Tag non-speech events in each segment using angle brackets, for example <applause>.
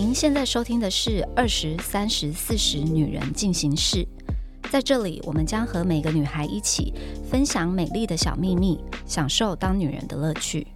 您现在收听的是《二十三十四十女人进行式》，在这里，我们将和每个女孩一起分享美丽的小秘密，享受当女人的乐趣。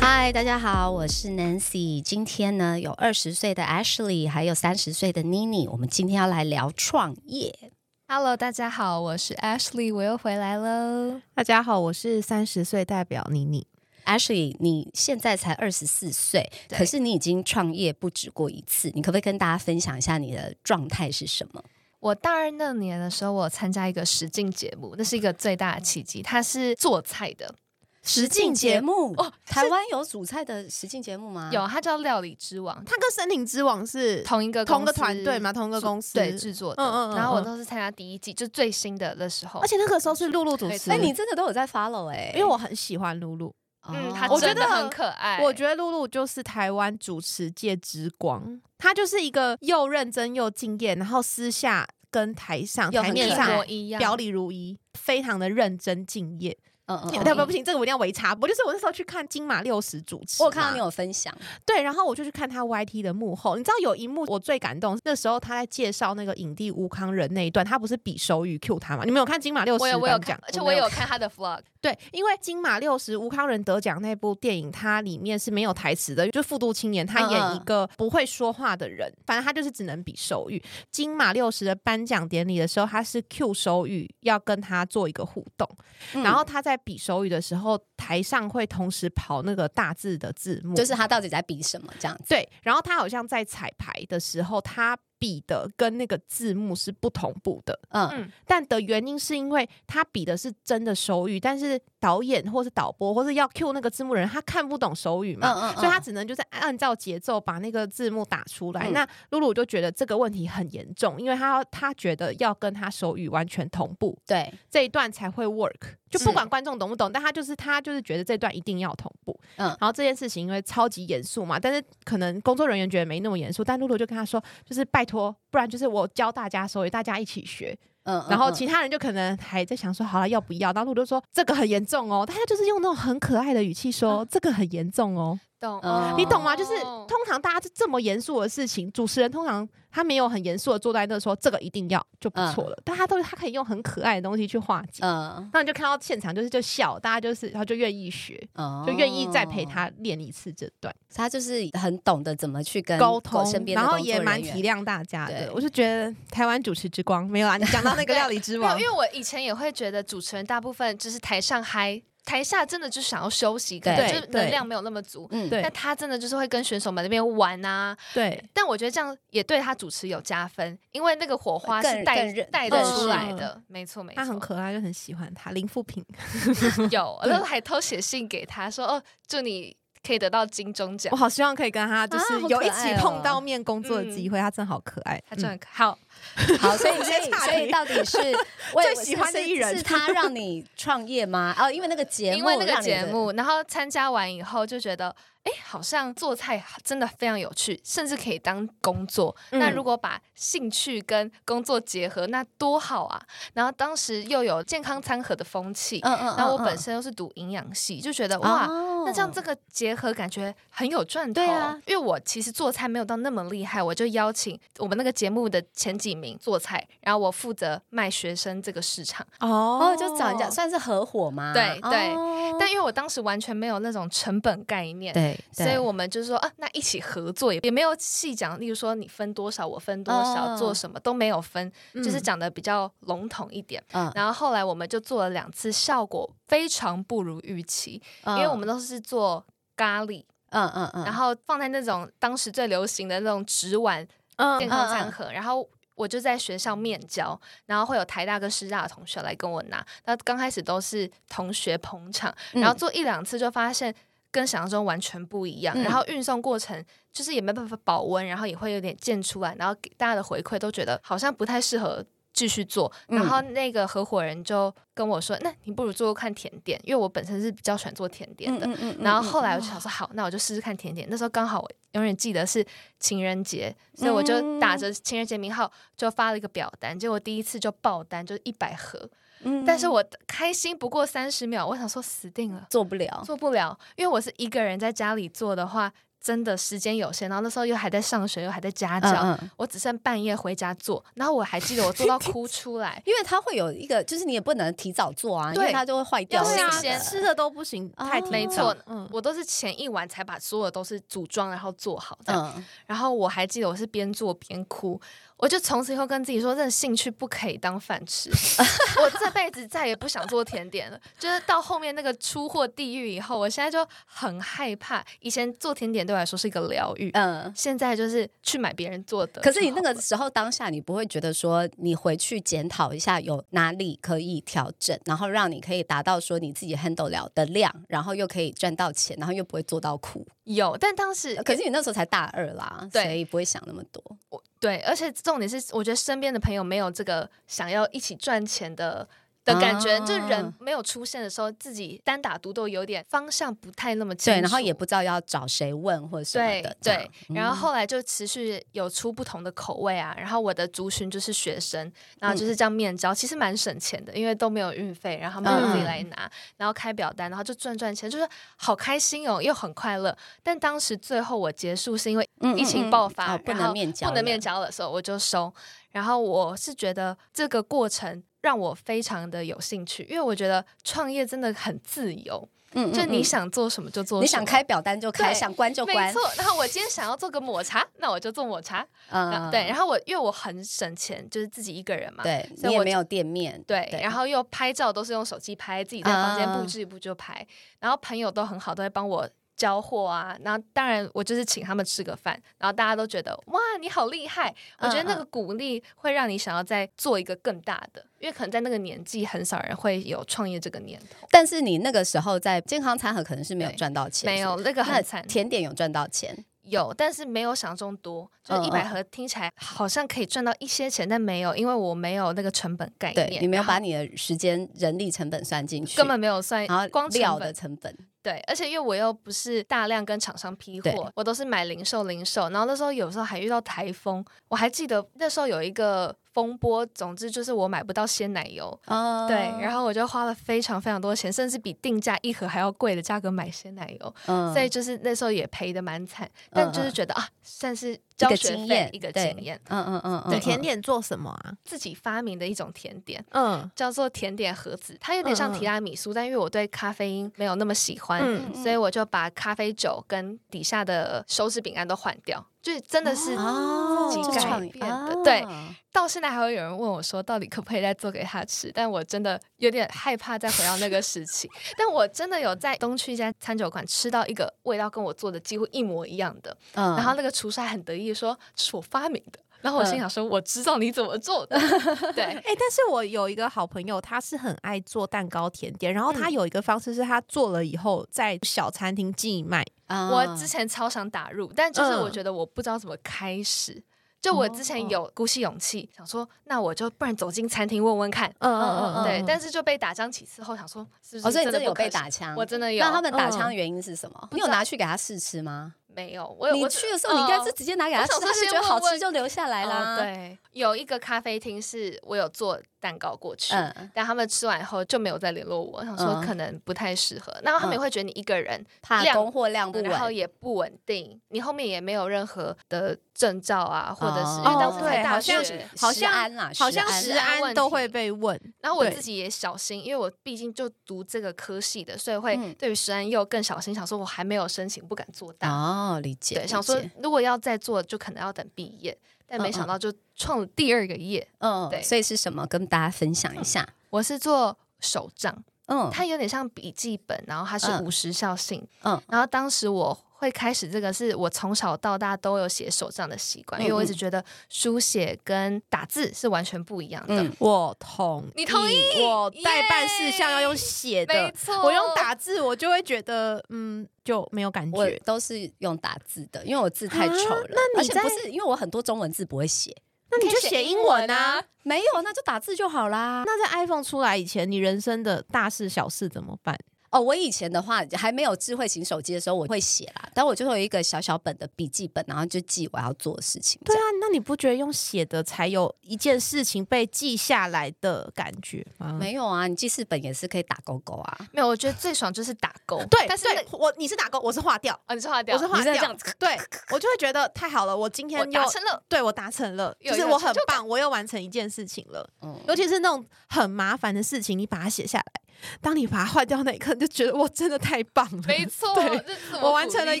嗨，大家好，我是 Nancy。今天呢，有二十岁的 Ashley，还有三十岁的 Nini。我们今天要来聊创业。Hello，大家好，我是 Ashley，我又回来喽。大家好，我是三十岁代表妮妮。Ashley，你现在才二十四岁，可是你已经创业不止过一次，你可不可以跟大家分享一下你的状态是什么？我大二那年的时候，我参加一个实境节目，那是一个最大的契机。它是做菜的，实境节目哦台湾有煮菜的实境节目吗？有它叫《料理之王》，它跟森林之王是同一个同个团队嘛？同一个公司对制作的。嗯嗯嗯然后我嗯都是参加第一季，就最新的的时候而。且那个时候是露露主持。哎、你真的都有在 follow 哎、因为我很喜欢露露，嗯，我觉得真的很可爱。我觉得露露就是台湾主持界之光。她就是一个又认真又敬业，然后私下跟台上台面上一表里如一，非常的认真敬业。嗯嗯不不不行，这个我一定要维插不。就是我那时候去看金马六十主持，我有看到你有分享，对，然后我就去看他 YT 的幕后，你知道有一幕我最感动，那时候他在介绍那个影帝吴康仁那一段，他不是比手语 Q 他吗？你们有看金马六十我有我有看，？而且我也有看他的 vlog。对，因为金马六十吴康仁得奖那部电影，它里面是没有台词的，就复读青年，他演一个不会说话的人，反正他就是只能比手语。金马六十的颁奖典礼的时候，他是 Q 手语要跟他做一个互动，嗯然后他在比手语的时候，台上会同时跑那个大字的字幕，就是他到底在比什么这样子。对，然后他好像在彩排的时候，他比的跟那个字幕是不同步的，嗯，嗯，但的原因是因为他比的是真的手语，但是导演或是导播或是要 cue 那个字幕人，他看不懂手语嘛。嗯嗯，所以他只能就是按照节奏把那个字幕打出来。嗯那露露就觉得这个问题很严重，因为他要他觉得要跟他手语完全同步，对，这一段才会 work。就不管观众懂不懂，但他就是他就是觉得这段一定要同步。嗯然后这件事情因为超级严肃嘛，但是可能工作人员觉得没那么严肃，但露露就跟他说，就是拜托，不然就是我教大家所以，大家一起学。嗯，然后嗯其他人就可能还在想说，好了要不要？然后露露说这个很严重哦，大家就是用那种很可爱的语气说、这个很严重哦，懂，嗯你懂吗？就是哦通常大家是这么严肃的事情，主持人通常他没有很严肃的坐在那说这个一定要就不错了，但他都他可以用很可爱的东西去化解。嗯那你就看到现场就是就笑，大家就是然后就愿意学，嗯就愿意再陪，他练一次这段他就是很懂得怎么去跟沟通身，边的然后工作也蛮员体谅大家对的。我就觉得台湾主持之光没有啊，你讲到那个料理之 <laughs> 没有，王因，为我以前也会觉得主持人大部分就是台上嗨，台下真的就想要休息，可能对就是能量没有那么足。嗯，对但他真的就是会跟选手们那边玩啊，对但我觉得这样也对他主持有加分，因为那个火花是带带得出来的，没错没错。他很可爱，就很喜欢他。林富平，<laughs> 有，然后还偷写信给他说，哦，祝你可以得到金钟奖我。好希望可以跟他就是有一起碰到面工作的机会，他真的好可爱。他真的嗯好，<laughs> 好，所以所以所以到底是 <laughs> 最喜欢的是艺人是他让你创业吗？哦，因为那个节目，因为那个节目，然后参加完以后就觉得，哎，好像做菜真的非常有趣，甚至可以当工作。嗯那如果把兴趣跟工作结合，那多好啊！然后当时又有健康餐盒的风气，嗯嗯，然后我嗯本身又是读营养系，就觉得哇。哦那这样这个结合感觉很有赚头，对啊因为我其实做菜没有到那么厉害，我就邀请我们那个节目的前几名做菜，然后我负责卖学生这个市场。哦哦，就找人家算是合伙吗？对对哦但因为我当时完全没有那种成本概念，对，对所以我们就是说啊，那一起合作也也没有细讲，例如说你分多少，我分多少，嗯做什么都没有分，就是嗯讲的比较笼统一点。嗯，然后后来我们就做了两次，效果非常不如预期，因因为我们都是做咖喱，嗯嗯嗯，然后放在那种当时最流行的那种纸碗嗯健康餐盒，然后。我就在学校面交，然后会有台大跟师大的同学来跟我拿。那刚开始都是同学捧场，嗯然后做一两次就发现跟想象中完全不一样。嗯然后运送过程就是也没办法保温，然后也会有点溅出来，然后给大家的回馈都觉得好像不太适合继续做。嗯然后那个合伙人就跟我说：“那你不如做做看甜点，因为我本身是比较喜欢做甜点的。嗯嗯然后后来我就想说，好，那我就试试看甜点。那时候刚好我永远记得是情人节，所以我就打着情人节名号就发了一个表单，结果第一次就爆单，就一百盒。嗯但是我开心不过三十秒，我想说死定了，做不了。做不了，因为我是一个人在家里做的话，真的时间有限，然后那时候又还在上学，又还在家教，嗯嗯，我只剩半夜回家做，然后我还记得我做到哭出来。<laughs> 因为它会有一个，就是你也不能提早做啊，因对为它就会坏掉。对啊新鲜吃的都不行，哦。太提没错嗯，我都是前一晚才把所有都是组装，然后做好这样。嗯，然后我还记得我是边做边哭，我就从此以后跟自己说，这个兴趣不可以当饭吃，<laughs> 我这辈子再也不想做甜点了。就是到后面那个出货地狱以后，我现在就很害怕。以前做甜点对我来说是一个疗愈，嗯。现在就是去买别人做的。可是你那个时候当下，你不会觉得说，你回去检讨一下有哪里可以调整，然后让你可以达到说你自己 handle 了的量，然后又可以赚到钱，然后又不会做到苦。有，但当时可是你那时候才大二啦，所以不会想那么多。我对，而且重点是，我觉得身边的朋友没有这个想要一起赚钱的。的感觉，啊就人没有出现的时候，自己单打独斗，有点方向不太那么清楚。对，然后也不知道要找谁问或者什么对的。对，然后后来就持续有出不同的口味啊。然后我的族群就是学生，然后就是这样面交，其实蛮省钱的，因为都没有运费，然后他们就自己来拿，然后开表单，然后就赚赚钱，就是好开心哦，又很快乐。但当时最后我结束是因为嗯疫情爆发，不能面交，不能面。交的时候，我就收。然后我是觉得这个过程让我非常的有兴趣，因为我觉得创业真的很自由，嗯就你嗯想做什么就做什么，你想开表单就开，想关就关没。错。然后我今天想要做个抹茶，那我就做抹茶。嗯啊对，然后我因为我很省钱，就是自己一个人嘛，对，所以我就你也没有店面。对，对然后又拍照都是用手机拍，自己在房间啊布置一布就拍，然后朋友都很好，都会帮我。交货啊，然后当然我就是请他们吃个饭，然后大家都觉得哇你好厉害，我觉得那嗯个。鼓励会让你想要再做一个更大的，因为可能在那个年纪很少人会有创业这个念头，但是你那个时候在健康餐盒可能是没有赚到钱，没有那个很惨，甜点有赚到钱，有，但是没有想象中多，就一百盒听起来好像可以赚到一些钱，但没有，因为我没有那个成本概念，对你没有把你的时间、人力成本算进去，根本没有算然后料的成本，对，而且因为我又不是大量跟厂商批货，我都是买零售零售，然后那时候有时候还遇到台风，我还记得那时候有一个风波，总之就是我买不到鲜奶油。哦。对，然后我就花了非常非常多钱，甚至比定价一盒还要贵的价格买鲜奶油，嗯。所以就是那时候也赔的蛮惨，但就是觉得啊，算是交个学经验费一个经验，嗯嗯嗯。甜点做什么啊？自己发明的一种甜点。嗯叫做甜点盒子，它有点像提拉米苏，但因为我对咖啡因没有那么喜欢，嗯所以我就把咖啡酒跟底下的手指饼干都换掉，就是真的是哦，自己改变的。啊对，到现在还会有人问我说，到底可不可以再做给他吃？但我真的有点害怕再回到那个时期。但我真的有在东区一家餐酒馆吃到一个味道跟我做的几乎一模一样的，嗯然后那个厨师还很得意说这是我发明的。然后我心想说，我知道你怎么做的，<laughs> 对，哎、但是我有一个好朋友，他是很爱做蛋糕甜点，然后他嗯有一个方式是他做了以后在小餐厅寄卖。啊我之前超想打入，但就是嗯我觉得我不知道怎么开始。就我之前有鼓起勇气想说，那我就不然走进餐厅问问看。嗯嗯嗯，对，嗯但是就被打枪几次后，想说是不哦，是所以你真的有被打枪，我真的有。那他们打枪嗯的原因是什么？你有拿去给他试吃吗？没有？我有你我去的时候，你应该是哦直接拿给他吃，他觉得好吃就留下来啦。哦，对，有一个咖啡厅是我有做蛋糕过去，嗯，但他们吃完以后就没有再联络我，想说嗯可能不太适合。然后他们也会觉得你一个人怕量供货量不稳，然后也不稳定，你后面也没有任何的证照啊，或者是、哦因为当时对才大好像学，好像安啦，好像食食安安都会被问。然后我自己也小心，因为我毕竟就读这个科系的，所以会嗯对于食安又更小心，想说我还没有申请，不敢做大。哦，理解，对，想说如果要再做，就可能要等毕业，但没想到就创了第二个业。嗯，对所以是什么？跟大家分享一下。<laughs> 我是做手账，嗯，它有点像笔记本，然后它是嗯无时效性。嗯然后当时我会开始这个，是我从小到大都有写手账的习惯，因为我一直觉得书写跟打字是完全不一样的。嗯我同意，你同意我代办事项要用写的，没错，我用打字我就会觉得嗯就没有感我觉。都是用打字的，因为我字太丑了。啊那你在而且不是因为我很多中文字不会写，那你就写英文啊。没有那就打字就好啦。那在 iPhone 出来以前，你人生的大事小事怎么办？哦，我以前的话还没有智慧型手机的时候，我会写啦，但我就会有一个小小本的笔记本，然后就记我要做的事情。对啊，那你不觉得用写的才有一件事情被记下来的感觉吗？没有啊，你记事本也是可以打勾勾啊。没有，我觉得最爽就是打勾。对，但是对我你是打勾，我是划掉，哦，你是划掉，我是划掉是这样，子，对我就会觉得太好了，我今天达成了。对我达成了，就是我很棒，我又完成一件事情了。嗯，尤其是那种很麻烦的事情，你把它写下来，当你把它换掉那一刻，你就觉得我真的太棒了，没错，对我完成了一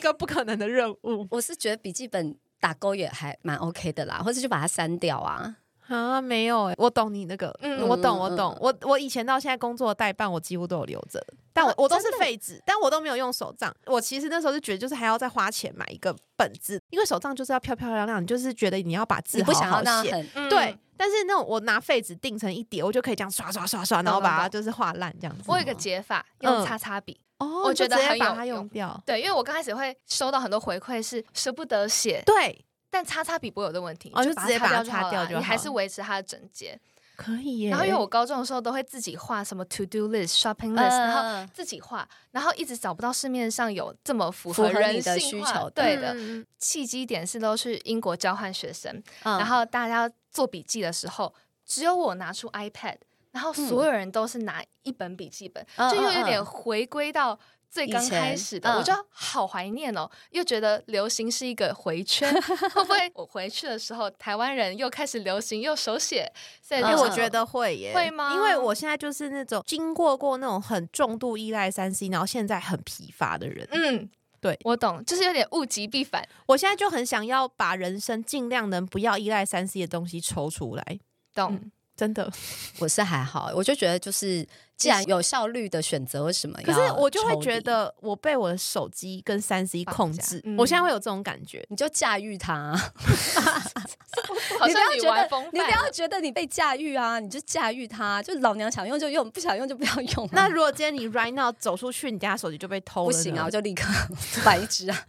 个不可能的任务我是觉得笔记本打勾也还蛮 OK 的啦，或者就把它删掉啊。啊！没有哎、我懂你那个，嗯我懂，嗯我懂嗯。我我以前到现在工作的代办，我几乎都有留着，但我、啊我都是废纸，但我都没有用手账。我其实那时候就觉得，就是还要再花钱买一个本子，因为手账就是要漂漂亮亮，你就是觉得你要把字好好想要那样写。嗯对，但是那种我拿废纸订成一叠，我就可以这样刷刷刷刷，然后把它就是画烂这样子。我有一个解法，用嗯擦擦笔。哦，我觉得就直接把它很有用用掉。对，因为我刚开始会收到很多回馈，是舍不得写，对，但擦擦笔不会有的问题，就直接把它它擦掉就好了你还是维持它的整洁。可以耶。然后因为我高中的时候都会自己画什么 to do list、shopping list，、然后嗯自己画，然后一直找不到市面上有这么符符合人的需求的对的。契机点是都是英国交换学生，嗯然后大家做笔记的时候，只有我拿出 iPad，然后所有人都是拿一本笔记本，嗯就又有点回归到。最刚开始的，嗯我就好怀念哦，又觉得流行是一个回圈，<laughs> 会不会我回去的时候，台湾人又开始流行又手写？所以我觉得会耶，会吗因为我现在就是那种经过过那种很重度依赖三 C，然后现在很疲乏的人。嗯，对我懂，就是有点物极必反。我现在就很想要把人生尽量能不要依赖三 C 的东西抽出来，懂，嗯真的。<laughs> 我是还好，我就觉得就是既然有效率的选择，为什么可是我就会觉得我被我的手机跟三 C 控制，嗯我现在会有这种感觉。你就驾驭它，<laughs> 好你不要觉得你不要觉得你被驾驭啊，你就驾驭它，就老娘想用就用，不想用就不要用啊、那如果今天你 right now 走出去，你家手机就被偷了，不行啊，我。就立刻摆一只啊。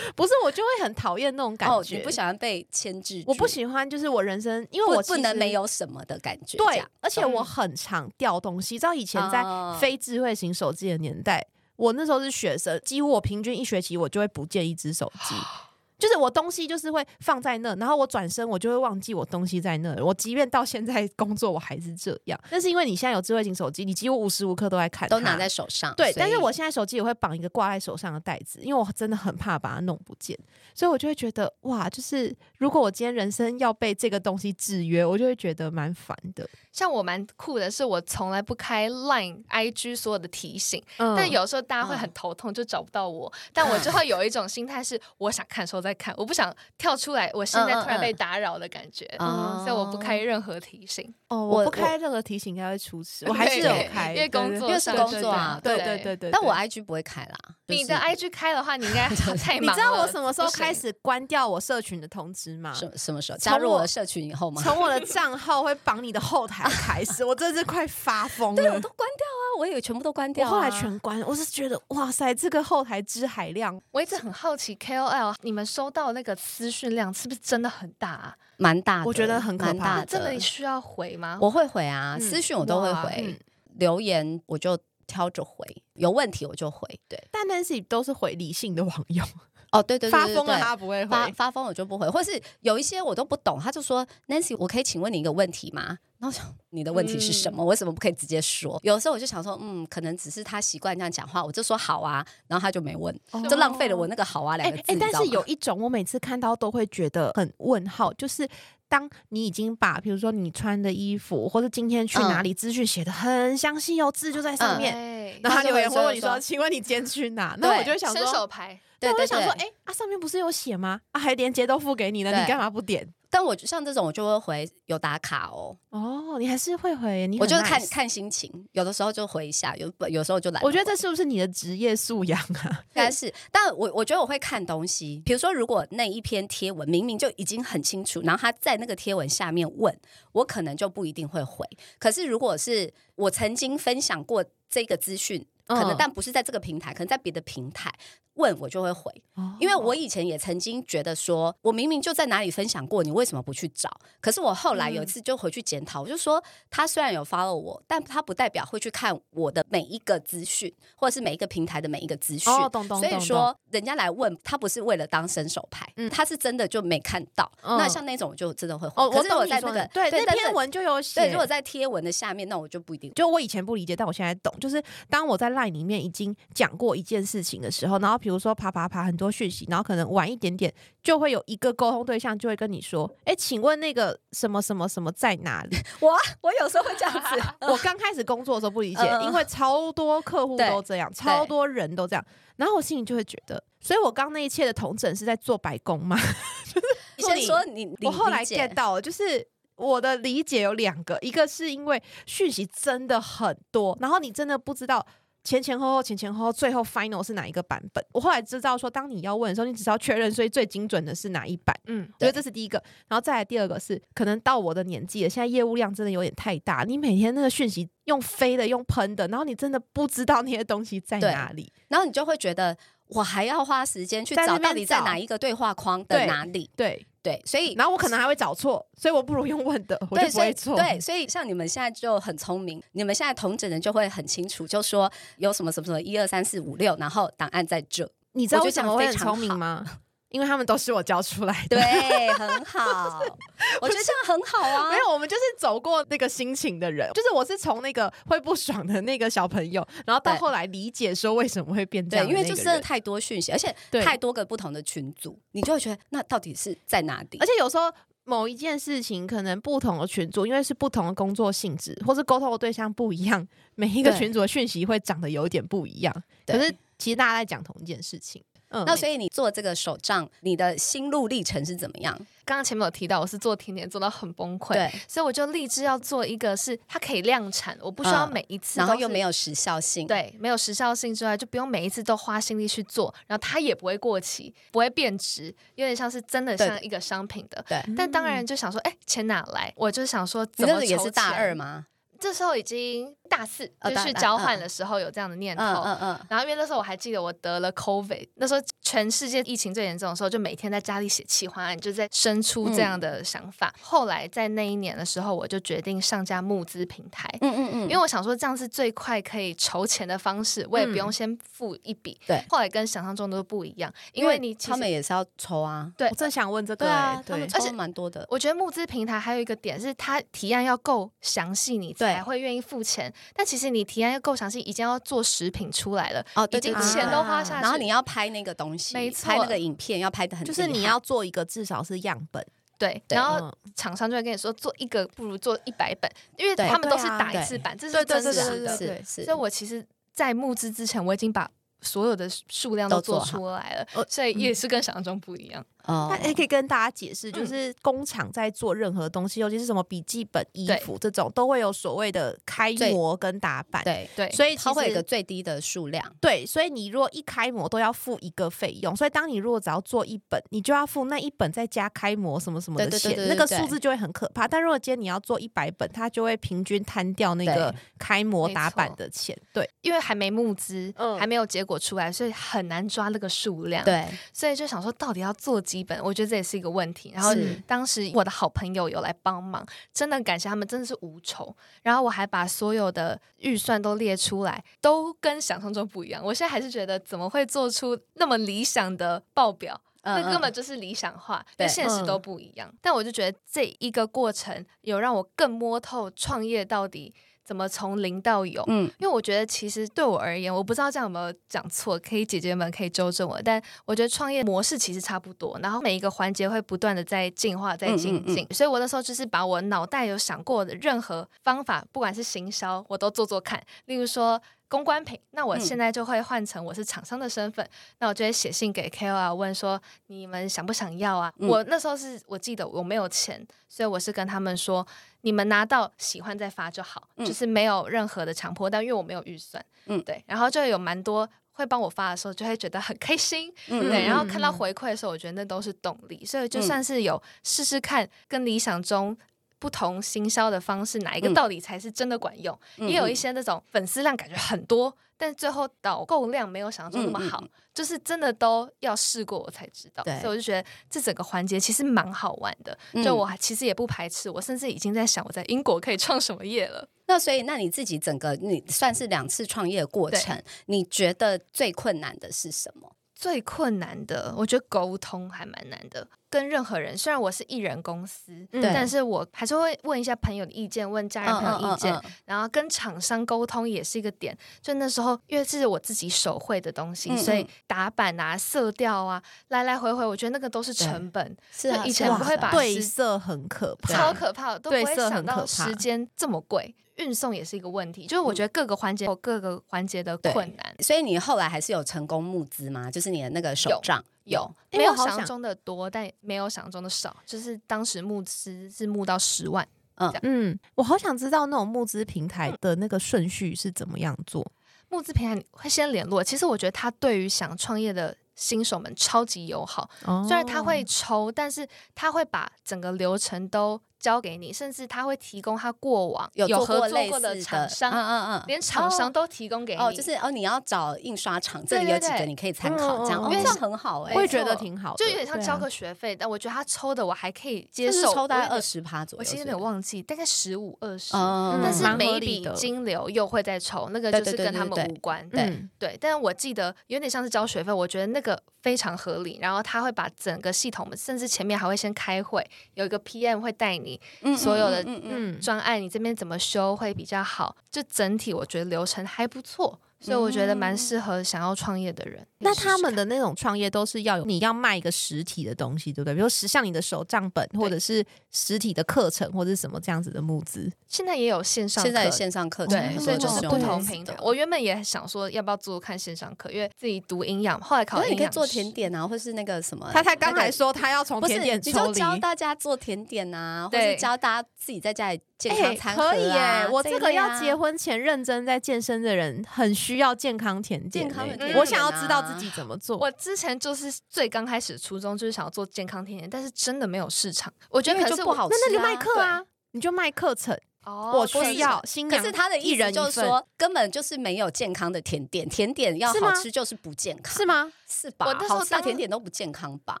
不是，我就会很讨厌那种感哦，觉。你不喜欢被牵制，我不喜欢，就是我人生，因为我不能没有什么的感觉。对，而且我很常掉东西。知道以前在哦非智慧型手机的年代，我那时候是学生，几乎我平均一学期我就会不见一只手机。<gasps> 就是我东西就是会放在那，然后我转身我就会忘记我东西在那。我即便到现在工作，我还是这样。但是因为你现在有智慧型手机，你几乎无时无刻都在看，都拿在手上。对，但是我现在手机也会绑一个挂在手上的袋子，因为我真的很怕把它弄不见，所以我就会觉得哇，就是如果我今天人生要被这个东西制约，我就会觉得蛮烦的。像我蛮酷的是，我从来不开 Line、IG 所有的提醒，嗯但有时候大家会嗯很头痛，就找不到我。但我就会有一种心态是，我想看的时候再看，我不想跳出来，我现在突然被打扰的感觉，哦所以我不开任何提醒。哦，我我不开任何提醒应该会出事，我还是有开，因为工作因为是工作啊对对对对对。但我 IG 不会开啦。你的 IG 开的话，你应该 <laughs> 太你忙你。知道我什么时候开？始关掉我社群的通知吗？什什么时候加入我我的社群以后吗？从我的账号会绑你的后台开始，<laughs> 我真是快发疯了对，我都。关掉啊，我也全部都关掉、啊。后来全关，我是觉得哇塞，这个后台之海量，我一直很好奇 KOL 你们收到那个私讯量是不是真的很大啊？蛮大的，我觉得很可怕。真的需要回吗？我会回啊，嗯私讯我都会回嗯，留言我就挑着回，有问题我就回。对，但 Nancy 都是回理性的网友，<laughs> 哦，对对对对发疯了对他不会回。发发疯我就不回，或是有一些我都不懂，他就说 Nancy，我可以请问你一个问题吗？然后想你的问题是什么？为什么不可以直接说？有的时候我就想说，嗯，可能只是他习惯这样讲话，我就说好啊，然后他就没问，哦就浪费了我那个好啊两个字。哎哎，但是有一种我每次看到都会觉得很问号，就是当你已经把比如说你穿的衣服或者今天去哪里资讯写的很详细哦，字就在上面，对然后他留言会问你说：“他就会说请问你今天去哪？” <laughs> 那我就会想伸说，手牌，对我就想说，哎、啊，上面不是有写吗？啊，还连接都付给你了，你干嘛不点？但我像这种我就会回有打卡哦，哦，你还是会回，你我就是看看心情，有的时候就回一下，有有时候就懒得回。我觉得这是不是你的职业素养啊？<laughs> 应该是，但我我觉得我会看东西，比如说，如果那一篇贴文明明就已经很清楚，然后他在那个贴文下面问我，可能就不一定会回。可是如果是我曾经分享过这个资讯，嗯可能但不是在这个平台，可能在别的平台问我就会回，因为我以前也曾经觉得说，我明明就在哪里分享过，你为什么不去找？可是我后来有一次就回去检讨，我就说他虽然有 follow 我，但他不代表会去看我的每一个资讯，或者是每一个平台的每一个资讯。哦懂懂懂所以说，人家来问他不是为了当伸手牌，嗯他是真的就没看到。嗯那像那种我就真的会回。哦，可是我在那个的对那篇文就有写，对，如果在贴文的下面，那我就不一定。就我以前不理解，但我现在懂。就是当我在 LINE 里面已经讲过一件事情的时候，然后比如说爬爬爬很多讯息，然后可能晚一点点就会有一个沟通对象就会跟你说：“哎，请问那个什么什么什么在哪里 <laughs> 我啊我有时候会这样子，？”我刚开始工作的时候不理解因为超多客户都这样，超多人都这样，然后我心里就会觉得，所以我刚那一切的同整是在做白工吗？<laughs> 你先说你，我后来 get 到了，就是我的理解有两个，一个是因为讯息真的很多，然后你真的不知道。前前后后，前前后后，最后 final 是哪一个版本？我后来知道说，当你要问的时候，你只需要确认，所以最精准的是哪一版。嗯，所以这是第一个，然后再来第二个是，可能到我的年纪了，现在业务量真的有点太大，你每天那个讯息用飞的，用喷的，然后你真的不知道那些东西在哪里。然后你就会觉得我还要花时间去找到底在哪一个对话框的哪里。对，对，所以然后我可能还会找错，所以我不如用问的，我就不会错。对，所以像你们现在就很聪明，你们现在同整人就会很清楚，就说有什么什么什么一二三四五六，然后档案在这。你知道为我觉得这样什么会很非常聪明吗？因为他们都是我教出来的。对，很好，<laughs> 我觉得这样很好啊。没有，我们就是走过那个心情的人，就是我是从那个会不爽的那个小朋友，然后到后来理解说为什么会变这对，样的因为就真的太多讯息，而且对太多个不同的群组，你就会觉得那到底是在哪里而？且有时候某一件事情，可能不同的群组，因为是不同的工作性质，或是沟通的对象不一样，每一个群组的讯息会长得有点不一样。可是其实大家在讲同一件事情。嗯，那所以你做这个手账，你的心路历程是怎么样？刚刚前面有提到，我是做甜点做到很崩溃，对，所以我就立志要做一个是它可以量产，我不需要嗯每一次然后又没有时效性，对，没有时效性之外，就不用每一次都花心力去做，然后它也不会过期，不会变质，有点像是真的像一个商品的。对。但当然就想说，哎、钱哪来？我就想说，你那个怎么筹也是大二吗？这时候已经大四，就去交嗯换的时候有这样的念头。嗯嗯嗯，然后因为那时候我还记得我得了 COVID，那时候全世界疫情最严重的时候，就每天在家里写企划案，就在生出这样的想法。后来在那一年的时候，我就决定上架募资平台。嗯嗯嗯，因为我想说这样是最快可以筹钱的方式，我也不用先付一笔。对后来跟想象中都不一样，因为你他们也是要筹啊，对我正想问这个、对啊欸，，对他们抽蛮多的。我觉得募资平台还有一个点是，它提案要够详细，你才会愿意付钱。但其实你提案要够详细，已经要做食品出来了，哦，对已经钱都花下去，然后你要拍那个东西，没错拍那个影片要拍的很，就是你要做一个至少是样本，对，然后嗯厂商就会跟你说，做一个不如做一百本，因为他们都是打一次版，这是真实的。对是是，所以我其实，在募资之前，我已经把所有的数量都做出来了呃，所以也是跟想象中不一样。哦那也可以跟大家解释，嗯就是工厂在做任何东西，尤其是什么笔记本、衣服这种，都会有所谓的开模跟打版。对，对，所以其它会有一个最低的数量，对，所以你如果一开模都要付一个费用，所以当你如果只要做一本，你就要付那一本再加开模什么什么的钱，那个数字就会很可怕。但如果今天你要做一百本，它就会平均摊掉那个开模打版的钱。对，因为还没募资，嗯还没有结果出来，所以很难抓那个数量。，对，所以就想说，到底要做几本？我觉得这也是一个问题。然后当时我的好朋友有来帮忙，真的感谢他们，真的是无酬。然后我还把所有的预算都列出来，都跟想象中不一样。我现在还是觉得，怎么会做出那么理想的报表？嗯那根本嗯就是理想化，对跟现实都不一样。但我就觉得这一个过程有让我更摸透创业到底怎么从零到有。嗯因为我觉得其实对我而言，我不知道这样有没有讲错，可以姐姐们可以纠正我。但我觉得创业模式其实差不多，然后每一个环节会不断的在进化、在精嗯进。所以我那时候就是把我脑袋有想过的任何方法，不管是行销，我都做做看。例如说。公关品，那我嗯现在就会换成我是厂商的身份，那我就会写信给 KOL 问说你们想不想要啊？嗯我那时候是我记得我没有钱，所以我是跟他们说你们拿到喜欢再发就好，嗯。就是没有任何的强迫，但因为我没有预算，嗯。对，然后就有蛮多会帮我发的时候，就会觉得很开心，嗯对，嗯然后看到回馈的时候，我觉得那都是动力，所以就嗯。算是有试试看，跟理想中不同行销的方式，哪一个嗯到底才是真的管用？嗯也有一些那种粉丝量感觉很多，但最后导购量没有想象中那么好，嗯嗯就是真的都要试过我才知道。所以我就觉得这整个环节其实蛮好玩的。嗯就我还其实也不排斥，我甚至已经在想我在英国可以创什么业了。那所以，那你自己整个你算是两次创业过程，你觉得最困难的是什么？最困难的，我觉得沟通还蛮难的。跟任何人，虽然我是艺人公司，嗯但是我还是会问一下朋友的意见，问家人朋友意见，嗯嗯嗯然后跟厂商沟通也是一个点。就那时候，因为这是我自己手绘的东西，所以打版啊、色调啊，来来回回，我觉得那个都是成本，是啊，以前不会把对色很可怕，超可怕的，都不会想到时间这么贵。运送也是一个问题，就是我觉得各个环节有各个环节的困难。所以你后来还是有成功募资吗？就是你的那个手账有没有想想象中的多，但没有想象中的少。就是当时募资是募到十万，嗯嗯，我好想知道那种募资平台的那个顺序是怎么样做。募资平台会先联络。其实我觉得他对于想创业的新手们超级友好，哦虽然他会抽，但是他会把整个流程都交给你，甚至他会提供他过往有合过类似作过的厂商，嗯嗯嗯，连厂商都提供给你。哦，就是哦，你要找印刷厂，这里有几个你可以参考，这样，嗯嗯嗯哦，这样很好哎我也，觉得挺好，就有点像交个学费，但我觉得他抽的我还可以接就是受，抽大概二十趴左右，我其实有点忘记，大概十五二十。嗯但是每一笔金流又会再抽，那个就是跟他们无关。对嗯对，但是我记得有点像是交学费，我觉得那个非常合理。然后他会把整个系统，甚至前面还会先开会，有一个 PM 会带你嗯所有的嗯嗯嗯嗯，专案，你这边怎么修会比较好。就整体我觉得流程还不错，所以我觉得蛮适合想要创业的人。那他们的那种创业都是要有你要卖一个实体的东西，对不对？比如实像你的手账本，或者是实体的课程，或者是什么这样子的募资。现在也有线上，现在的线上课程，对，所以就是不同平台。我原本也想说要不要做看线上课，因为自己读营养，后来考可是你可以做甜点啊，或是那个什么，他才刚那个才说他要从不是，甜点离。就教大家做甜点啊，或对是教大家自己在家里健哎、康餐。可以耶！我这个要结婚前认真在健身的人，很需要健康甜点耶。健康的甜我想要知道自己怎么做。我之前就是最刚开始的初衷就是想要做健康甜点，但是真的没有市场。我觉得可能是我为就不好吃那那就卖啊课啊，你就卖课程。哦，我需要新娘，可是他的一意思人就是说，根本就是没有健康的甜点，甜点要好吃就是不健康，是？吗？是吧？我那时候好吃的甜点都不健康吧？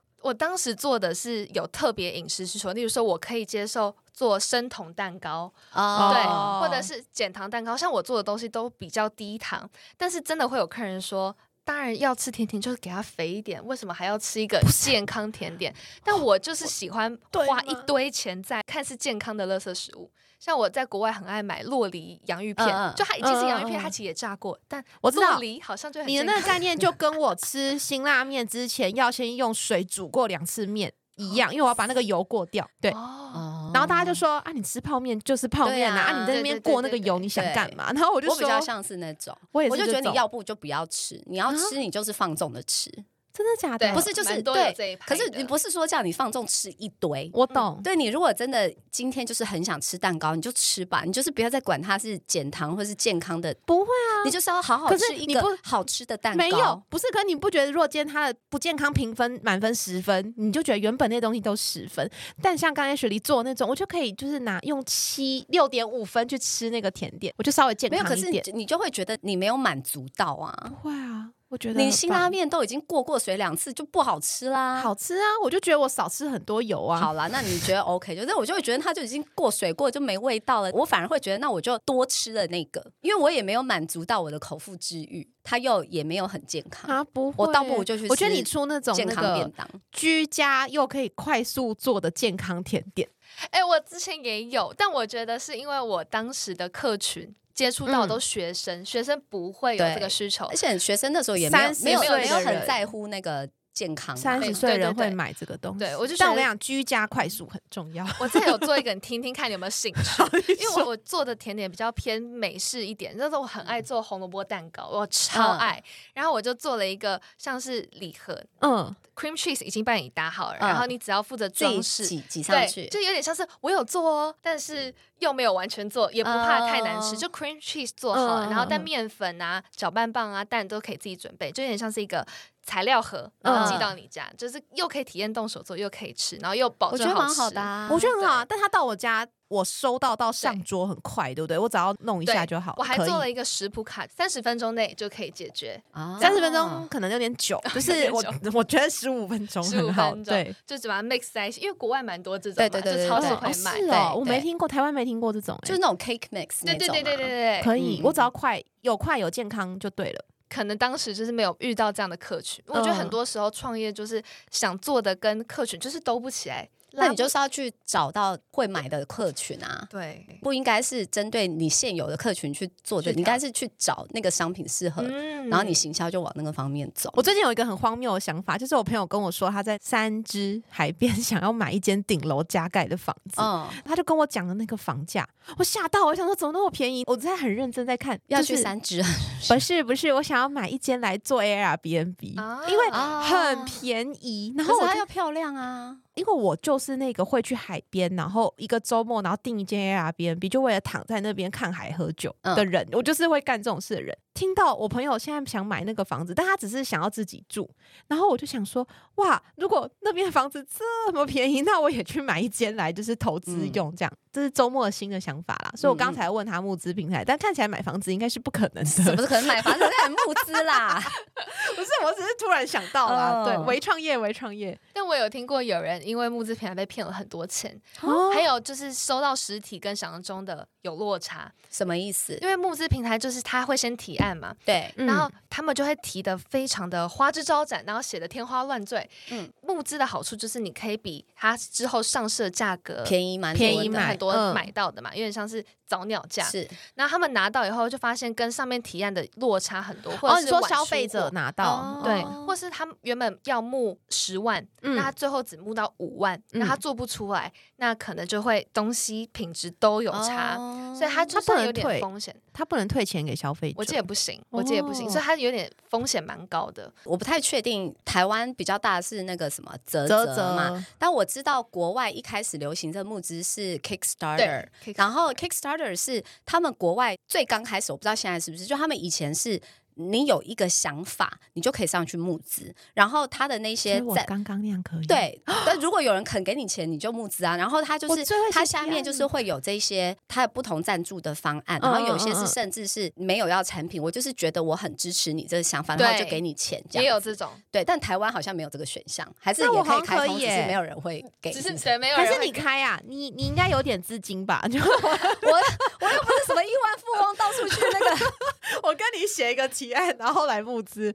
我当时做的是有特别饮食需求，例如说我可以接受做生酮蛋糕，哦对，或者是减糖蛋糕。像我做的东西都比较低糖，但是真的会有客人说。当然要吃甜点，就是给它肥一点。为什么还要吃一个健康甜点？但我就是喜欢花一堆钱在看似健康的垃圾食物。像我在国外很爱买洛梨洋芋片，就它已经是洋芋片，它其实也炸过，但我知道洛梨好像就很你的那个概念就跟我吃辛辣面之前要先用水煮过两次面一样，因为我要把那个油过掉。对，哦，哦然后大家就说啊，你吃泡面就是泡面啊，啊啊你在那边过那个油，你想干嘛？然后我就说，我比较像是那种，我也我就觉得你要不就不要吃，你要吃你就是放纵的吃，真的假的？不是就是对可是你不是说叫你放纵吃一堆。我懂，对你如果真的今天就是很想吃蛋糕，你就吃吧，你就是不要再管它是减糖或是健康的，不会啊你就是要好好可是吃一个你不好吃的蛋糕。没有，不是。可你不觉得，如果今天它的不健康评分满分十分，你就觉得原本那东西都十分，但像刚才雪梨做那种，我就可以就是拿用七六点五分去吃那个甜点，我就稍微健康没有，可是你康一点。你就会觉得你没有满足到啊。不会啊，我觉得很你辛拉棒面都已经过过水两次，就不好吃啦。好吃啊，我就觉得我少吃很多油啊。好啦，那你觉得 OK？就是我就会觉得它就已经过水过，就没味道了。我反而会觉得，那我就多吃了那个，因为我也没有满足到我的口腹之欲，它又也没有很健康。啊，不会，我倒不如就去我觉得你出那种健康便当，居家又可以快速做的健康甜点，哎、我之前也有，但我觉得是因为我当时的客群接触到都学生，学生不会有这个需求而。且学生那时候也没有没有没有很在乎那个健康。三十岁的人会买这个东西。对我就觉得但我跟你讲，居家快速很重要。我之前有做一个，你听听看你有没有兴趣。因为我我做的甜点比较偏美式一点，那时候我很爱做红萝卜蛋糕，我超嗯爱。然后我就做了一个像是礼盒嗯，，cream cheese 已经帮你打好了，嗯然后你只要负责装饰。挤挤上对，去，就有点像是我有做哦，但是又没有完全做，也不怕太难吃。哦就 cream cheese 做好了，嗯然后但嗯面粉啊、搅拌棒啊、蛋都可以自己准备，就有点像是一个材料盒，然后寄到你家，就是又可以体验动手做，又可以吃，然后又保我觉得蛮证好吃。好的啊。我觉得很好啊。但他到我家我收到到上桌很快，对不对？我只要弄一下就好。我还做了一个食谱卡，三十分钟内就可以解决，啊三十分钟可能有点久，<laughs> 就是我我觉得十五分钟很好，对。就只把它 mix 在一起，因为国外蛮多这种嘛，对对对超市对会卖。是哦，我没听过，台湾没听过这种、欸，就是那种 cake mix 那种、啊，对对对对对对，可以，嗯我只要快有快有健康就对了。可能当时就是没有遇到这样的客群。我觉得很多时候创业就是想做的跟客群就是兜不起来，那你就是要去找到会买的客群啊。对，不应该是针对你现有的客群去做的，你应该是去找那个商品适合，嗯然后你行销就往那个方面走。我最近有一个很荒谬的想法，就是我朋友跟我说他在三支海边 <laughs> 想要买一间顶楼加盖的房子，嗯，他就跟我讲了那个房价，我吓到，我想说怎么那么便宜？我在很认真在看，要就是去三支，不是不是，我想要买一间来做 Airbnb，、啊因为啊很便宜，然后我就它要漂亮啊。因为我就是那个会去海边，然后一个周末，然后订一间 Airbnb，就为了躺在那边看海喝酒的人，我就是会干这种事的人。听到我朋友现在想买那个房子，但他只是想要自己住，然后我就想说，哇，如果那边房子这么便宜，那我也去买一间来，就是投资用，这样，这是周末的新的想法啦。所以我刚才问他募资平台，但看起来买房子应该是不可能的。怎么是可能买房子在募资啦？<laughs> 不是，我只是突然想到啦，哦对，微创业，微创业，但我有听过有人因为募资平台被骗了很多钱，哦还有就是收到实体跟想象中的有落差，什么意思？因为募资平台就是他会先提案嘛，对，嗯然后他们就会提的非常的花枝招展，然后写的天花乱坠。嗯嗯，募资的好处就是你可以比它之后上市的价格便宜蛮多的便宜买很多嗯买到的嘛，有点像是早鸟价。是然后他们拿到以后就发现跟上面提案的落差很多，或哦，者是晚你说消出货费者拿到哦，对，哦或是他们原本要募十万，嗯那他最后只募到五万，嗯那他做不出来，那可能就会东西品质都有差，哦所以他就他不能有点退风险。他不能退钱给消费者。我这也不行，我这也不行，哦所以他有点风险蛮高的。我不太确定台湾比较大的是那个什么泽泽泽嘛，泽，但我知道国外一开始流行这募资是 Kickstarter，然后 Kickstarter 是他们国外最刚开始，我不知道现在是不是，就他们以前是。你有一个想法，你就可以上去募资，然后他的那些在刚刚那样可以。，对，<gasps> 但如果有人肯给你钱，你就募资啊。然后他就是他下面就是会有这些他有不同赞助的方案，嗯然后有些是甚至是没有要产品，我就是觉得我很支持你这个想法，然后就给你钱这样。也有这种，对，但台湾好像没有这个选项，还是也可以开通，只是没有人会给。只是是不是对没有人会还是你开啊？你你应该有点资金吧？就 <laughs> 我我又不是什么亿万富翁，到处去那个。<laughs> 我跟你写一个提案，然后来募资。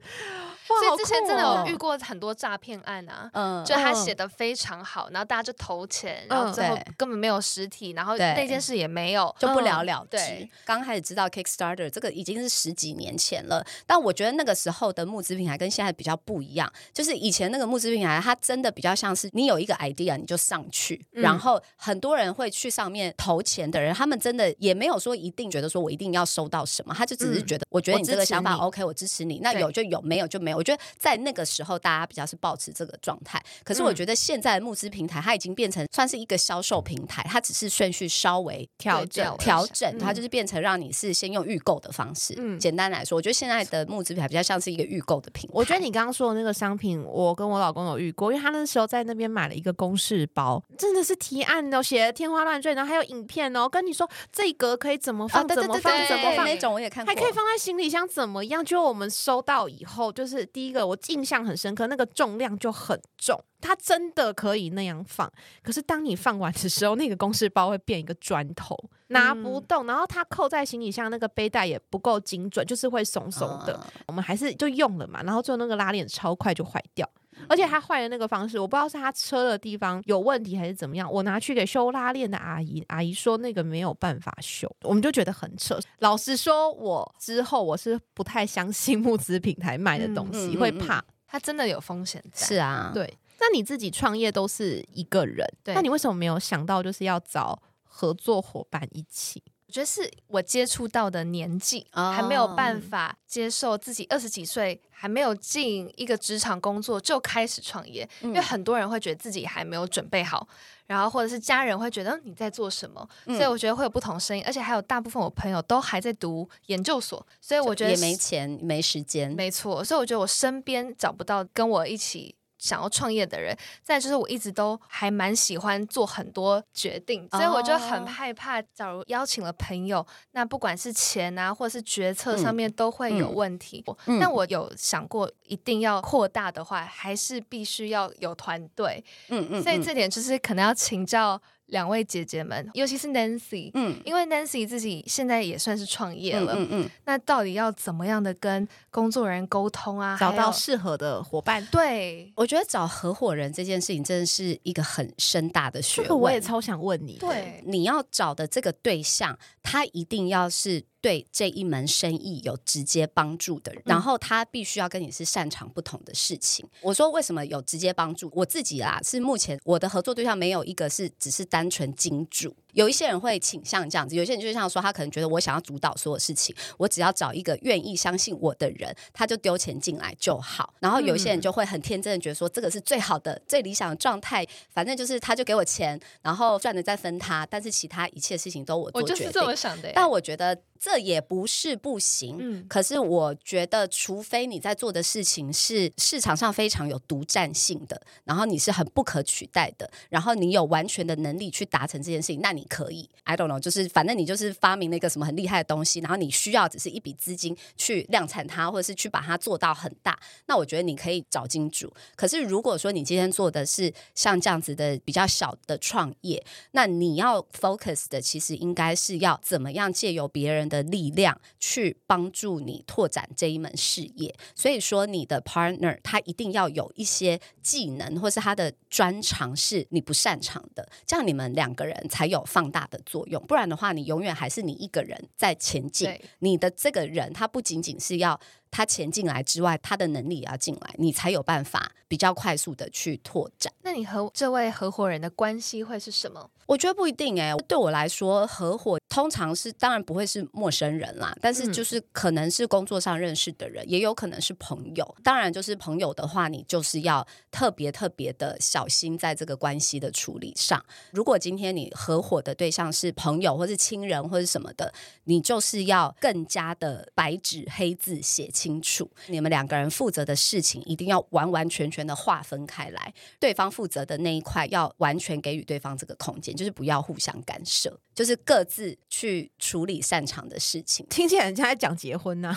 哇所以之前真的有遇过很多诈骗案啊。嗯就他嗯写的非常好，然后大家就投钱，然后嗯最后对根本没有实体，然后那件事也没有，就不了了之。刚开始知道 Kickstarter 这个已经是十几年前了，但我觉得那个时候的募资平台跟现在比较不一样，就是以前那个募资平台，它真的比较像是你有一个 idea 你就上去，嗯然后很多人会去上面投钱的人，他们真的也没有说一定觉得说我一定要收到什么，他就只是嗯觉得我觉得你这个想法 OK，我支持你，那有就有，没有就没有。我觉得在那个时候大家比较是保持这个状态，可是我嗯觉得现在的募资平台它已经变成算是一个销售平台，它只是顺序稍微调整调整，它嗯就是变成让你是先用预购的方式。嗯简单来说，我觉得现在的募资平台比较像是一个预购的平台。我觉得你刚刚说的那个商品，我跟我老公有遇过，因为他那时候在那边买了一个公式包，真的是提案哦，写的天花乱坠，然后还有影片哦，跟你说这一格可以怎么啊，放，怎么放，对怎么放。那种我也看过，还可以放在行李箱，怎么样？就我们收到以后，就是第一个我印象很深刻，那个重量就很重，它真的可以那样放。可是当你放完的时候，那个公式包会变一个砖头，拿不动，然后它扣在行李箱那个背带也不够精准，就是会松松的。嗯我们还是就用了嘛，然后最后那个拉链超快就坏掉。而且它坏的那个方式，我不知道是它车的地方有问题还是怎么样。我拿去给修拉链的阿姨，阿姨说那个没有办法修，我们就觉得很扯。老实说，我之后我是不太相信募资平台卖的东西，嗯嗯嗯会怕。它真的有风险在。是啊，对，那你自己创业都是一个人，那你为什么没有想到就是要找合作伙伴一起？我觉得是我接触到的年纪、哦还没有办法接受自己二十几岁还没有进一个职场工作就开始创业，嗯因为很多人会觉得自己还没有准备好，然后或者是家人会觉得嗯你在做什么，嗯所以我觉得会有不同声音，而且还有大部分我朋友都还在读研究所，所以我觉得也没钱没时间，没错，所以我觉得我身边找不到跟我一起想要创业的人，再就是我一直都还蛮喜欢做很多决定，所以我就很害怕，假如邀请了朋友，那不管是钱啊，或者是决策上面都会有问题。但我有想过，一定要扩大的话，还是必须要有团队。嗯嗯，所以这点就是可能要请教。两位姐姐们，尤其是 Nancy，嗯，因为 Nancy 自己现在也算是创业了，嗯嗯，那到底要怎么样的跟工作人员沟通啊？找到适合的伙伴？对，我觉得找合伙人这件事情真的是一个很深大的学问。我也超想问你，对，你要找的这个对象，他一定要是。对这一门生意有直接帮助的人，然后他必须要跟你是擅长不同的事情。我说为什么有直接帮助？我自己啦，是目前我的合作对象没有一个是只是单纯金主。有一些人会倾向这样子，有些人就像说，他可能觉得我想要主导所有事情，我只要找一个愿意相信我的人，他就丢钱进来就好。然后有一些人就会很天真的觉得说，这个是最好的、最理想的状态，反正就是他就给我钱，然后赚的再分他，但是其他一切事情都我做决定。我就是这么想的。但我觉得。这也不是不行，嗯，可是我觉得，除非你在做的事情是市场上非常有独占性的，然后你是很不可取代的，然后你有完全的能力去达成这件事情，那你可以，I don't know，就是反正你就是发明了一个什么很厉害的东西，然后你需要只是一笔资金去量产它，或者是去把它做到很大，那我觉得你可以找金主。可是如果说你今天做的是像这样子的比较小的创业，那你要 focus 的其实应该是要怎么样借由别人。的力量去帮助你拓展这一门事业，所以说你的 partner 他一定要有一些技能，或是他的专长是你不擅长的，这样你们两个人才有放大的作用。不然的话，你永远还是你一个人在前进。你的这个人，他不仅仅是要。他钱进来之外，他的能力也要进来，你才有办法比较快速的去拓展。那你和这位合伙人的关系会是什么？我觉得不一定哎，对我来说，合伙通常是当然不会是陌生人啦，但是就是可能是工作上认识的人，也有可能是朋友。当然，就是朋友的话，你就是要特别特别的小心在这个关系的处理上。如果今天你合伙的对象是朋友或是亲人或是什么的，你就是要更加的白纸黑字写清。清楚，你们两个人负责的事情一定要完完全全的划分开来，对方负责的那一块要完全给予对方这个空间，就是不要互相干涉。就是各自去处理擅长的事情，听起来人家在讲结婚呢。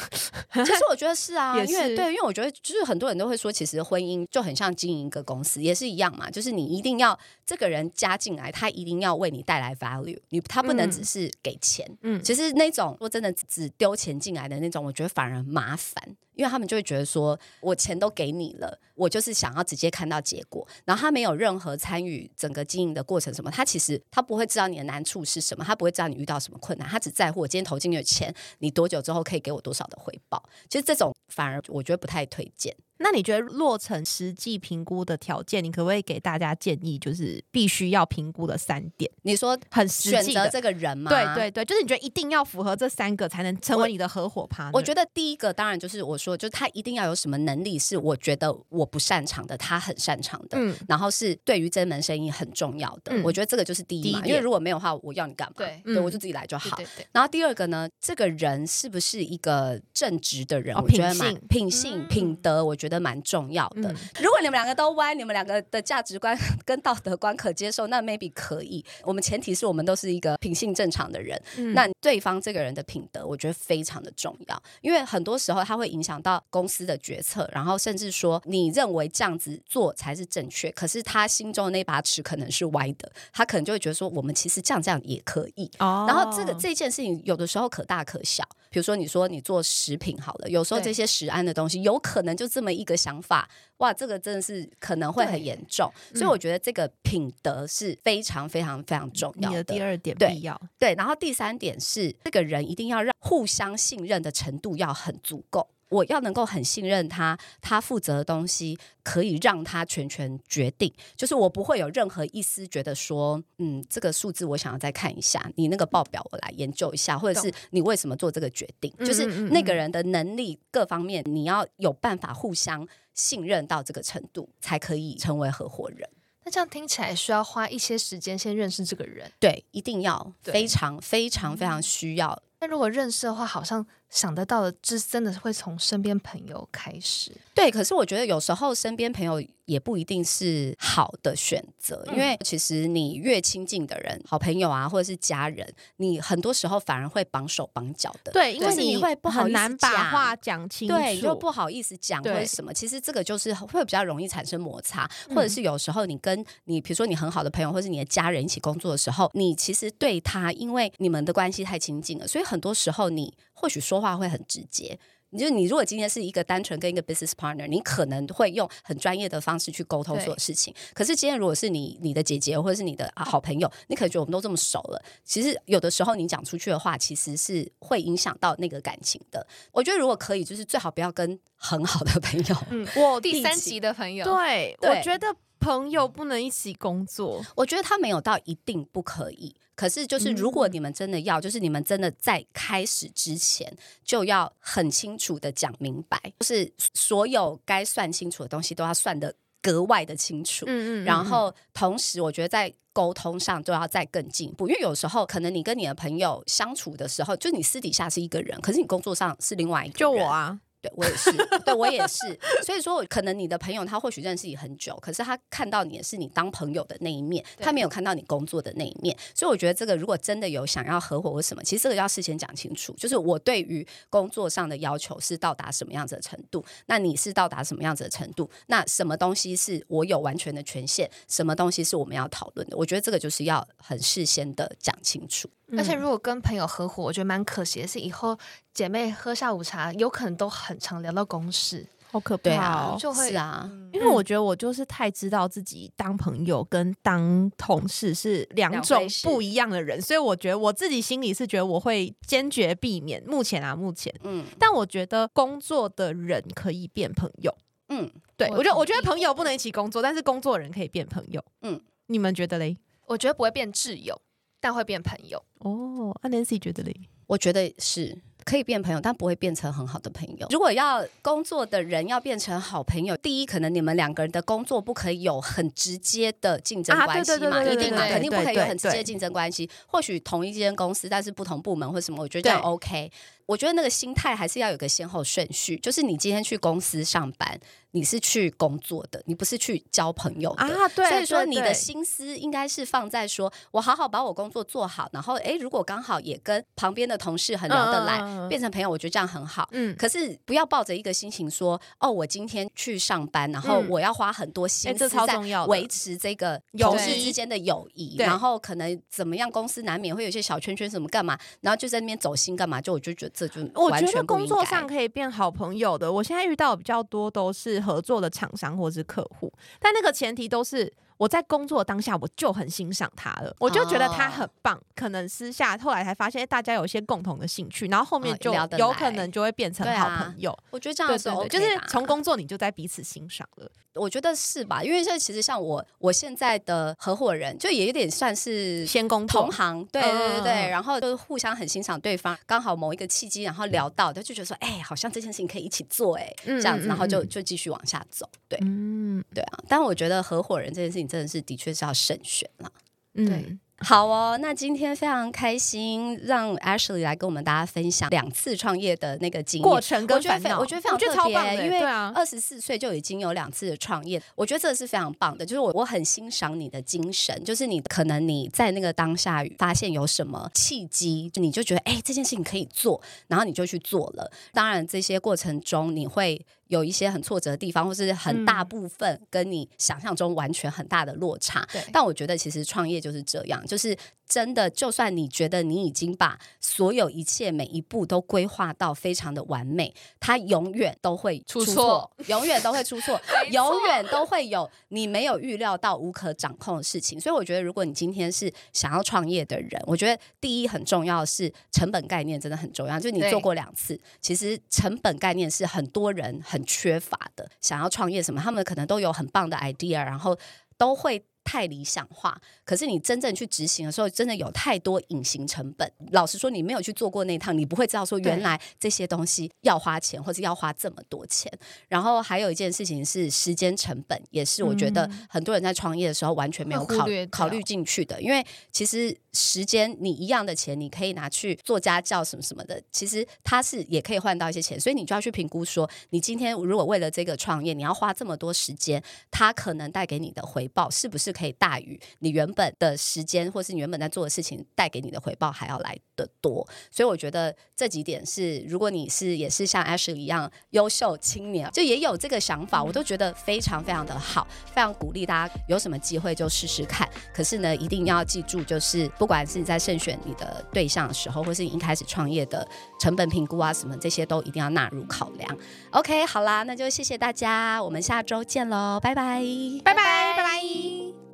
其实我觉得是啊，<laughs> 因为对，因为我觉得就是很多人都会说，其实婚姻就很像经营一个公司，也是一样嘛。就是你一定要这个人加进来，他一定要为你带来 value，你他不能只是给钱。嗯，其实那种说真的只丢钱进来的那种，我觉得反而麻烦。因为他们就会觉得说，我钱都给你了，我就是想要直接看到结果，然后他没有任何参与整个经营的过程什么，他其实他不会知道你的难处是什么，他不会知道你遇到什么困难，他只在乎我今天投进去的钱，你多久之后可以给我多少的回报。其实这种反而我觉得不太推荐。那你觉得落成实际评估的条件，你可不可以给大家建议？就是必须要评估的三点。你说很选择这个人吗？对对对，就是你觉得一定要符合这三个才能成为你的合伙 partner。我觉得第一个当然就是我说，就是他一定要有什么能力是我觉得我不擅长的，他很擅长的。嗯，然后是对于这门生意很重要的。我觉得这个就是第一嘛，因为如果没有的话，我要你干嘛？对，对我就自己来就好。然后第二个呢，这个人是不是一个正直的人？我觉得嘛品性品德，我觉得蛮重要。的，如果你们两个都歪，你们两个的价值观 <laughs> 跟道德观可接受，那 maybe 可以。我们前提是我们都是一个品性正常的人，那对方这个人的品德，我觉得非常的重要，因为很多时候他会影响到公司的决策，然后甚至说你认为这样子做才是正确，可是他心中的那把尺可能是歪的，他可能就会觉得说我们其实这样这样也可以。然后这个这件事情有的时候可大可小，比如说你说你做食品好了，有时候这些食安的东西有可能就这么一个想法。哇，这个真的是可能会很严重，所以我觉得这个品德是非常非常非常重要的。第二点必要对，然后第三点是这个人一定要让互相信任的程度要很足够。我要能够很信任他，他负责的东西可以让他全权决定，就是我不会有任何一丝觉得说，嗯，这个数字我想要再看一下，你那个报表我来研究一下，或者是你为什么做这个决定，就是那个人的能力各方面，你要有办法互相信任到这个程度，才可以成为合伙人。那这样听起来需要花一些时间先认识这个人，对，一定要非常非常非常需要。那如果认识的话，好像。想得到的，这真的会从身边朋友开始。对，可是我觉得有时候身边朋友也不一定是好的选择，因为其实你越亲近的人，好朋友啊，或者是家人，你很多时候反而会绑手绑脚的。对，因为你会不好意思很难把讲话讲清楚，对，你就不好意思讲或者什么，其实这个就是会比较容易产生摩擦，或嗯者是有时候你跟你比如说你很好的朋友或是你的家人一起工作的时候，你其实对他，因为你们的关系太亲近了，所以很多时候你或许说话会很直接。你就你如果今天是一个单纯跟一个 business partner，你可能会用很专业的方式去沟通对所有事情。可是今天如果是你你的姐姐或者是你的、啊、好朋友，你可能觉得我们都这么熟了，其实有的时候你讲出去的话，其实是会影响到那个感情的。我觉得如果可以，就是最好不要跟很好的朋友。嗯，我第三级的朋友，对，对我觉得朋友不能一起工作。我觉得他没有到一定不可以，可是就是如果你们真的要，就是你们真的在开始之前就要很清楚的讲明白，就是所有该算清楚的东西都要算的格外的清楚。嗯嗯然后同时，我觉得在沟通上都要再更进一步，因为有时候可能你跟你的朋友相处的时候，就你私底下是一个人，可是你工作上是另外一个人。就我啊，对我也是，对我也是。所以说，可能你的朋友他或许认识你很久，可是他看到你的是你当朋友的那一面，他没有看到你工作的那一面。所以我觉得这个如果真的有想要合伙或什么，其实这个要事先讲清楚。就是我对于工作上的要求是到达什么样子的程度，那你是到达什么样子的程度？那什么东西是我有完全的权限，什么东西是我们要讨论的？我觉得这个就是要很事先的讲清楚。而且如果跟朋友合伙，我觉得蛮可惜的是，以后姐妹喝下午茶，有可能都很常聊到公事，好可怕哦。就会是啊，因为我觉得我就是太知道自己当朋友跟当同事是两种不一样的人，所以我觉得我自己心里是觉得我会坚决避免。目前啊，目前，嗯但我觉得工作的人可以变朋友。嗯，对，我我觉得我觉得朋友不能一起工作，但是工作人可以变朋友。嗯嗯，你们觉得嘞？我觉得不会变挚友，但会变朋友。哦，那 Nancy 觉得嘞？我觉得是可以变朋友，但不会变成很好的朋友。如果要工作的人要变成好朋友，第一，可能你们两个人的工作不可以有很直接的竞争啊关系嘛，对对对对一定嘛，肯定不可以有很直接的竞争关系。或许同一间公司，但是不同部门或什么，我觉得这样 OK。我觉得那个心态还是要有个先后顺序，就是你今天去公司上班，你是去工作的，你不是去交朋友的。啊，对，所以说，你的心思应该是放在说，我好好把我工作做好，然后诶，如果刚好也跟旁边的同事很聊得来，变成朋友，我觉得这样很好。嗯，可是不要抱着一个心情说，哦，我今天去上班，然后嗯我要花很多心思在维持这个同事之间的友谊，然后可能怎么样，公司难免会有一些小圈圈什么干嘛，然后就在那边走心干嘛，就我就觉得这就我觉得工作上可以变好朋友的。我现在遇到的比较多都是合作的厂商或是客户，但那个前提都是我在工作当下我就很欣赏他了，我就觉得他很棒。可能私下后来才发现哎大家有一些共同的兴趣，然后后面哦就有可能就会变成好朋友。我觉得这样是对对 OK，就是从工作你就在彼此欣赏了。我觉得是吧？因为现在其实像我，我现在的合伙人，就也有点算是先工作同行，对对对然后就是互相很欣赏对方，刚好某一个契机，然后聊到，他就觉得说，哎，好像这件事情可以一起做，哎，嗯这样子，嗯然后就嗯就继续往下走，对嗯对啊。但我觉得合伙人这件事情真的是的确是要慎选了。嗯对好哦，那今天非常开心，让 Ashley 来跟我们大家分享两次创业的那个过程我觉得非跟烦恼，我觉得非常特别因为二十四岁就已经有两次的创业，我觉得这个是非常棒的。就是我我很欣赏你的精神，就是你可能你在那个当下发现有什么契机，你就觉得哎、这件事情可以做，然后你就去做了。当然这些过程中你会。有一些很挫折的地方，或是很大嗯部分跟你想象中完全很大的落差。对但我觉得其实创业就是这样，就是真的，就算你觉得你已经把所有一切每一步都规划到非常的完美，它永远都会出错错，永远都会出错，<laughs> 错永远都会有你没有预料到、无可掌控的事情。所以我觉得，如果你今天是想要创业的人，我觉得第一很重要的是成本概念真的很重要。就你做过两次，其实成本概念是很多人很缺乏的。想要创业什么，他们可能都有很棒的 idea，然后都会。太理想化，可是你真正去执行的时候，真的有太多隐形成本。老实说，你没有去做过那趟，你不会知道说原来这些东西要花钱，或者要花这么多钱。然后还有一件事情是时间成本，也是我觉得很多人在创业的时候完全没有考考虑进去的。因为其实时间你一样的钱，你可以拿去做家教什么什么的，其实它是也可以换到一些钱，所以你就要去评估说，你今天如果为了这个创业，你要花这么多时间，它可能带给你的回报是不是可以大于你原本的时间，或是你原本在做的事情带给你的回报还要来的多？所以我觉得这几点是，如果你是也是像 Ashley 一样优秀青年，就也有这个想法，我都觉得非常非常的好，非常鼓励大家有什么机会就试试看。可是呢，一定要记住，就是不管是你在慎选你的对象的时候，或是你一开始创业的成本评估啊什么这些，都一定要纳入考量。OK，好啦，那就谢谢大家，我们下周见喽，拜拜，拜拜，拜拜。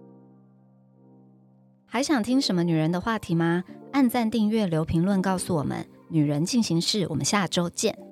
还想听什么女人的话题吗？按赞、订阅、留评论，告诉我们。女人进行式，我们下周见。